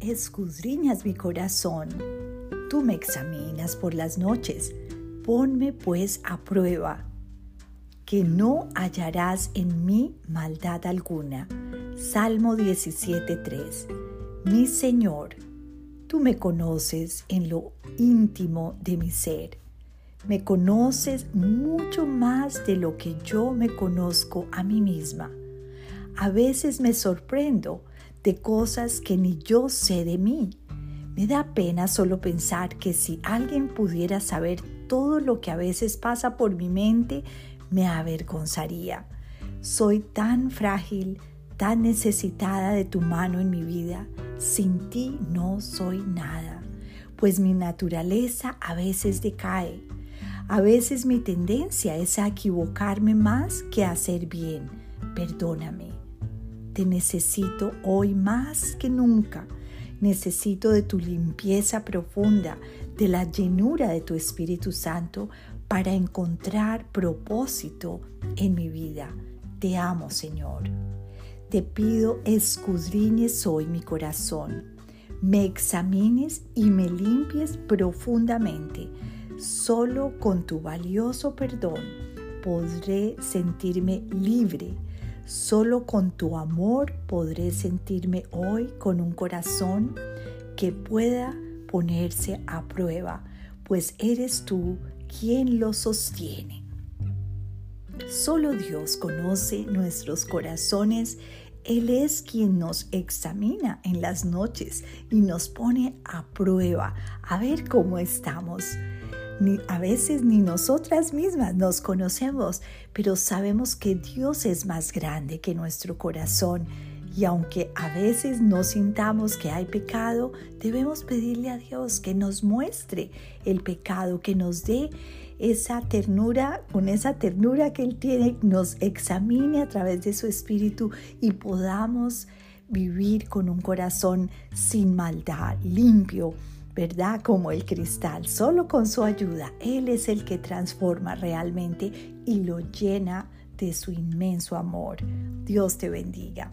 escudriñas mi corazón. Tú me examinas por las noches. Ponme pues a prueba, que no hallarás en mí maldad alguna. Salmo 17.3. Mi Señor, tú me conoces en lo íntimo de mi ser. Me conoces mucho más de lo que yo me conozco a mí misma. A veces me sorprendo de cosas que ni yo sé de mí. Me da pena solo pensar que si alguien pudiera saber todo lo que a veces pasa por mi mente, me avergonzaría. Soy tan frágil, tan necesitada de tu mano en mi vida. Sin ti no soy nada, pues mi naturaleza a veces decae. A veces mi tendencia es a equivocarme más que a hacer bien. Perdóname. Te necesito hoy más que nunca. Necesito de tu limpieza profunda, de la llenura de tu Espíritu Santo para encontrar propósito en mi vida. Te amo, Señor. Te pido escudriñes hoy mi corazón, me examines y me limpies profundamente. Solo con tu valioso perdón podré sentirme libre Solo con tu amor podré sentirme hoy con un corazón que pueda ponerse a prueba, pues eres tú quien lo sostiene. Solo Dios conoce nuestros corazones. Él es quien nos examina en las noches y nos pone a prueba a ver cómo estamos a veces ni nosotras mismas nos conocemos, pero sabemos que Dios es más grande que nuestro corazón. Y aunque a veces no sintamos que hay pecado, debemos pedirle a Dios que nos muestre el pecado, que nos dé esa ternura, con esa ternura que Él tiene, nos examine a través de su espíritu y podamos vivir con un corazón sin maldad, limpio, ¿verdad? Como el cristal. Solo con su ayuda, Él es el que transforma realmente y lo llena de su inmenso amor. Dios te bendiga.